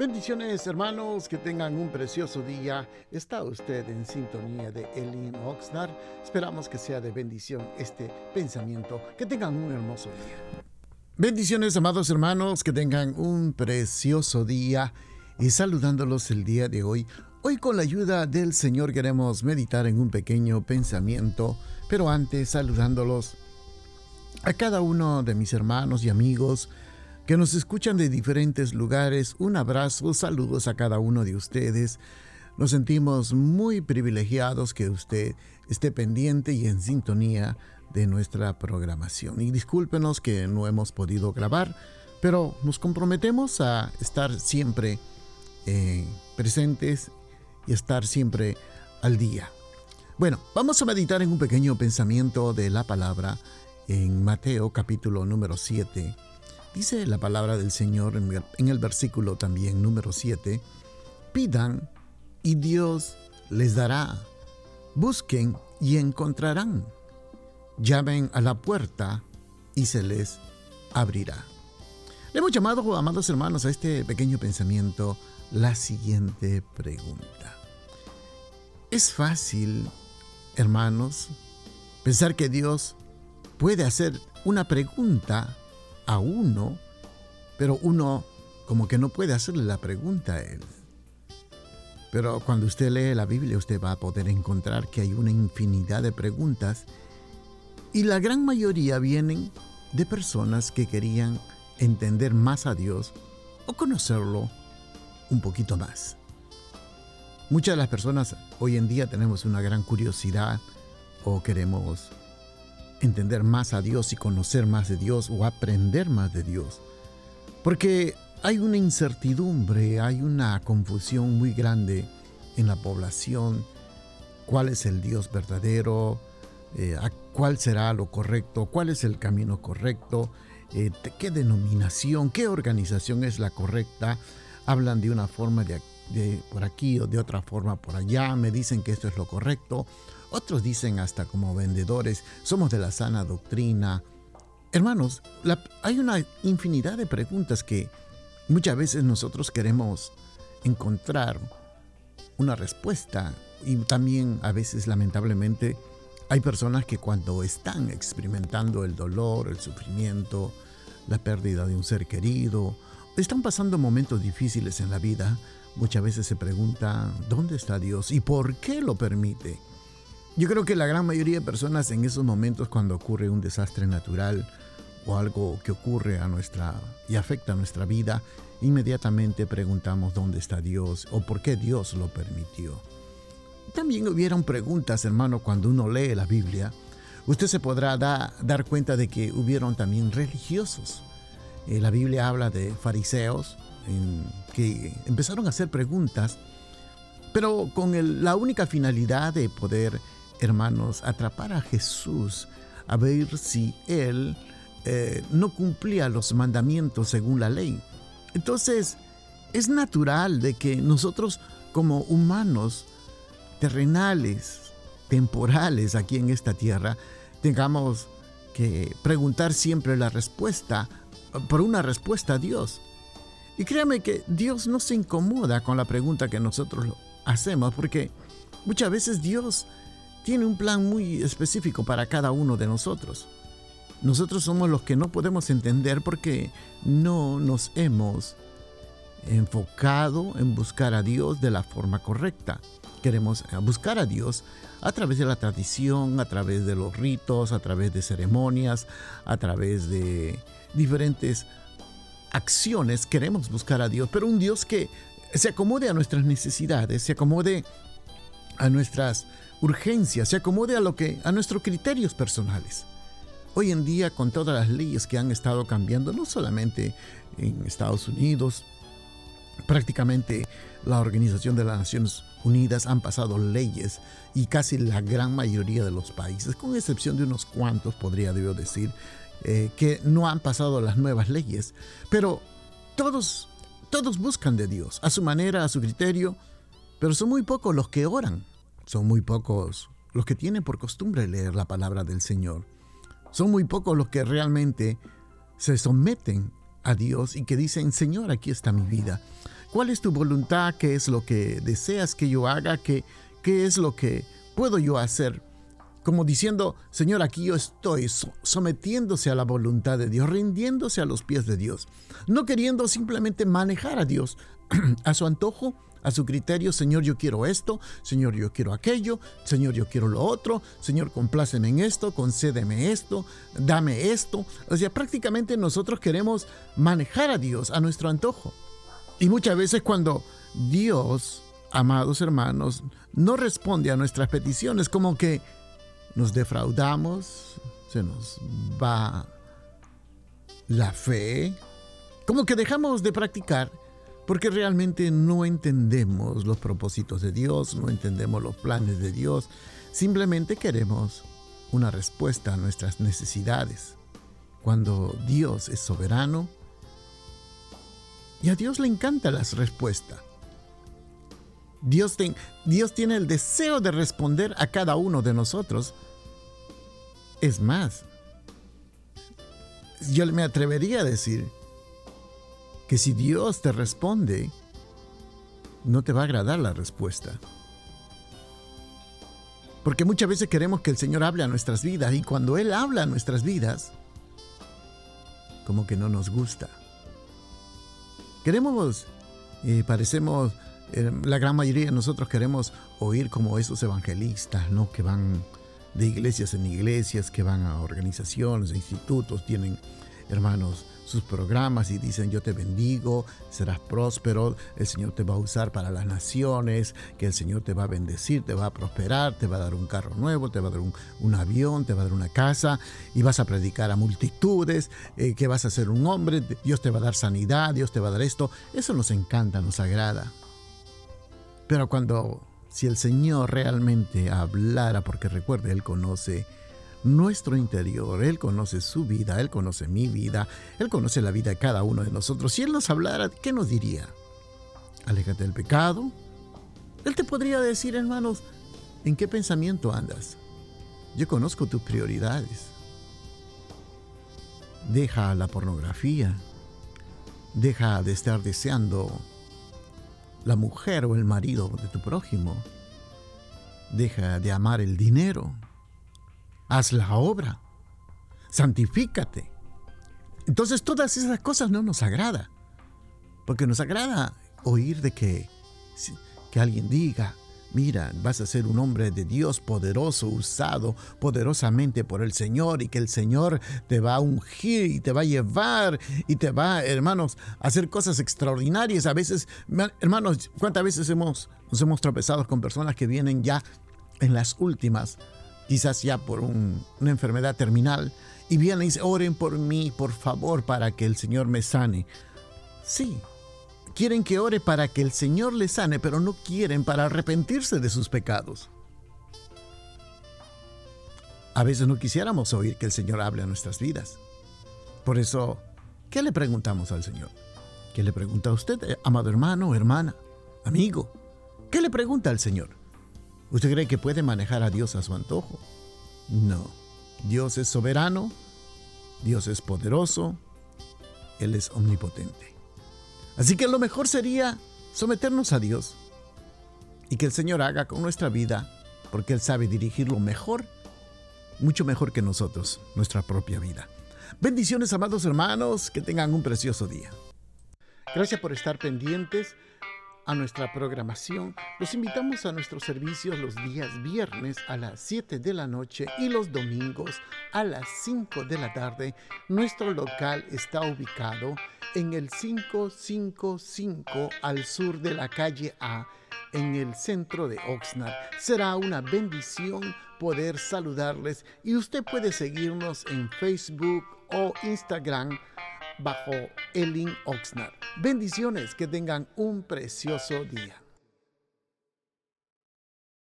Bendiciones hermanos, que tengan un precioso día. Está usted en sintonía de Elin Oxnard. Esperamos que sea de bendición este pensamiento. Que tengan un hermoso día. Bendiciones amados hermanos, que tengan un precioso día. Y saludándolos el día de hoy, hoy con la ayuda del Señor queremos meditar en un pequeño pensamiento, pero antes saludándolos a cada uno de mis hermanos y amigos, que nos escuchan de diferentes lugares. Un abrazo, saludos a cada uno de ustedes. Nos sentimos muy privilegiados que usted esté pendiente y en sintonía de nuestra programación. Y discúlpenos que no hemos podido grabar, pero nos comprometemos a estar siempre eh, presentes y estar siempre al día. Bueno, vamos a meditar en un pequeño pensamiento de la palabra en Mateo capítulo número 7 Dice la palabra del Señor en el versículo también número 7, pidan y Dios les dará, busquen y encontrarán, llamen a la puerta y se les abrirá. Le hemos llamado, amados hermanos, a este pequeño pensamiento la siguiente pregunta. Es fácil, hermanos, pensar que Dios puede hacer una pregunta a uno, pero uno como que no puede hacerle la pregunta a él. Pero cuando usted lee la Biblia, usted va a poder encontrar que hay una infinidad de preguntas y la gran mayoría vienen de personas que querían entender más a Dios o conocerlo un poquito más. Muchas de las personas hoy en día tenemos una gran curiosidad o queremos entender más a Dios y conocer más de Dios o aprender más de Dios. Porque hay una incertidumbre, hay una confusión muy grande en la población. ¿Cuál es el Dios verdadero? Eh, ¿Cuál será lo correcto? ¿Cuál es el camino correcto? Eh, ¿Qué denominación? ¿Qué organización es la correcta? Hablan de una forma de, de por aquí o de otra forma por allá. Me dicen que esto es lo correcto otros dicen hasta como vendedores, somos de la sana doctrina. Hermanos, hay una infinidad de preguntas que muchas veces nosotros queremos encontrar una respuesta y también a veces lamentablemente hay personas que cuando están experimentando el dolor, el sufrimiento, la pérdida de un ser querido, están pasando momentos difíciles en la vida, muchas veces se preguntan, ¿dónde está Dios y por qué lo permite? Yo creo que la gran mayoría de personas en esos momentos cuando ocurre un desastre natural o algo que ocurre a nuestra y afecta a nuestra vida, inmediatamente preguntamos dónde está Dios o por qué Dios lo permitió. También hubieron preguntas, hermano, cuando uno lee la Biblia, usted se podrá dar cuenta de que hubieron también religiosos. Eh, la Biblia habla de fariseos que empezaron a hacer preguntas, pero con la única finalidad de poder hermanos, atrapar a Jesús a ver si Él eh, no cumplía los mandamientos según la ley. Entonces, es natural de que nosotros como humanos terrenales, temporales aquí en esta tierra, tengamos que preguntar siempre la respuesta, por una respuesta a Dios. Y créame que Dios no se incomoda con la pregunta que nosotros hacemos, porque muchas veces Dios tiene un plan muy específico para cada uno de nosotros. Nosotros somos los que no podemos entender porque no nos hemos enfocado en buscar a Dios de la forma correcta. Queremos buscar a Dios a través de la tradición, a través de los ritos, a través de ceremonias, a través de diferentes acciones. Queremos buscar a Dios, pero un Dios que se acomode a nuestras necesidades, se acomode a nuestras urgencias, se acomode a lo que a nuestros criterios personales. Hoy en día, con todas las leyes que han estado cambiando, no solamente en Estados Unidos, prácticamente la Organización de las Naciones Unidas han pasado leyes y casi la gran mayoría de los países, con excepción de unos cuantos, podría decir, eh, que no han pasado las nuevas leyes. Pero todos, todos buscan de Dios, a su manera, a su criterio, pero son muy pocos los que oran. Son muy pocos los que tienen por costumbre leer la palabra del Señor. Son muy pocos los que realmente se someten a Dios y que dicen, Señor, aquí está mi vida. ¿Cuál es tu voluntad? ¿Qué es lo que deseas que yo haga? ¿Qué, qué es lo que puedo yo hacer? Como diciendo, Señor, aquí yo estoy sometiéndose a la voluntad de Dios, rindiéndose a los pies de Dios, no queriendo simplemente manejar a Dios a su antojo, a su criterio, Señor, yo quiero esto, Señor, yo quiero aquello, Señor, yo quiero lo otro, Señor, compláceme en esto, concédeme esto, dame esto. O sea, prácticamente nosotros queremos manejar a Dios a nuestro antojo. Y muchas veces cuando Dios, amados hermanos, no responde a nuestras peticiones, como que nos defraudamos, se nos va la fe, como que dejamos de practicar porque realmente no entendemos los propósitos de Dios, no entendemos los planes de Dios, simplemente queremos una respuesta a nuestras necesidades. Cuando Dios es soberano, y a Dios le encanta las respuestas. Dios, Dios tiene el deseo de responder a cada uno de nosotros. Es más, yo me atrevería a decir que si Dios te responde, no te va a agradar la respuesta. Porque muchas veces queremos que el Señor hable a nuestras vidas y cuando Él habla a nuestras vidas, como que no nos gusta. Queremos, eh, parecemos, la gran mayoría de nosotros queremos oír como esos evangelistas, ¿no? Que van de iglesias en iglesias, que van a organizaciones, institutos, tienen hermanos sus programas y dicen yo te bendigo, serás próspero, el Señor te va a usar para las naciones, que el Señor te va a bendecir, te va a prosperar, te va a dar un carro nuevo, te va a dar un, avión, te va a dar una casa y vas a predicar a multitudes, eh, que vas a ser un hombre, Dios te va a dar sanidad, Dios te va a dar esto. Eso nos encanta, nos agrada. Pero cuando, si el Señor realmente hablara, porque recuerde, Él conoce nuestro interior. Él conoce su vida, Él conoce mi vida, Él conoce la vida de cada uno de nosotros. Si Él nos hablara, ¿qué nos diría? Aléjate del pecado. Él te podría decir, hermanos, ¿en qué pensamiento andas? Yo conozco tus prioridades. Deja la pornografía. Deja de estar deseando la mujer o el marido de tu prójimo. Deja de amar el dinero haz la obra, santifícate. Entonces todas esas cosas no nos agrada, porque nos agrada oír de que, que alguien diga, mira, vas a ser un hombre de Dios poderoso, usado poderosamente por el Señor y que el Señor te va a ungir y te va a llevar y te va, hermanos, a hacer cosas extraordinarias. A veces, hermanos, ¿cuántas veces hemos, nos hemos tropezado con personas que vienen ya en las últimas quizás ya por una enfermedad terminal, y vienen y dicen, oren por mí, por favor, para que el Señor me sane. Sí, quieren que ore para que el Señor le sane, pero no quieren para arrepentirse de sus pecados. A veces no quisiéramos oír que el Señor hable a nuestras vidas. Por eso, ¿qué le preguntamos al Señor? ¿Qué le pregunta a usted, eh, amado hermano, hermana, amigo? ¿Qué le pregunta al Señor? ¿Usted cree que puede manejar a Dios a su antojo? No. Dios es soberano, Dios es poderoso, Él es omnipotente. Así que lo mejor sería someternos a Dios y que el Señor haga con nuestra vida, porque Él sabe dirigirlo mejor, mucho mejor que nosotros, nuestra propia vida. Bendiciones, amados hermanos, que tengan un precioso día. Gracias por estar pendientes a nuestra programación, los invitamos a nuestros servicios los días viernes a las 7 de la noche y los domingos a las 5 de la tarde. Nuestro local está ubicado en el 555 al sur de la calle A, en el centro de Oxnard. Será una bendición poder saludarles y usted puede seguirnos en Facebook o Instagram bajo Elin Oxnard. Bendiciones, que tengan un precioso día.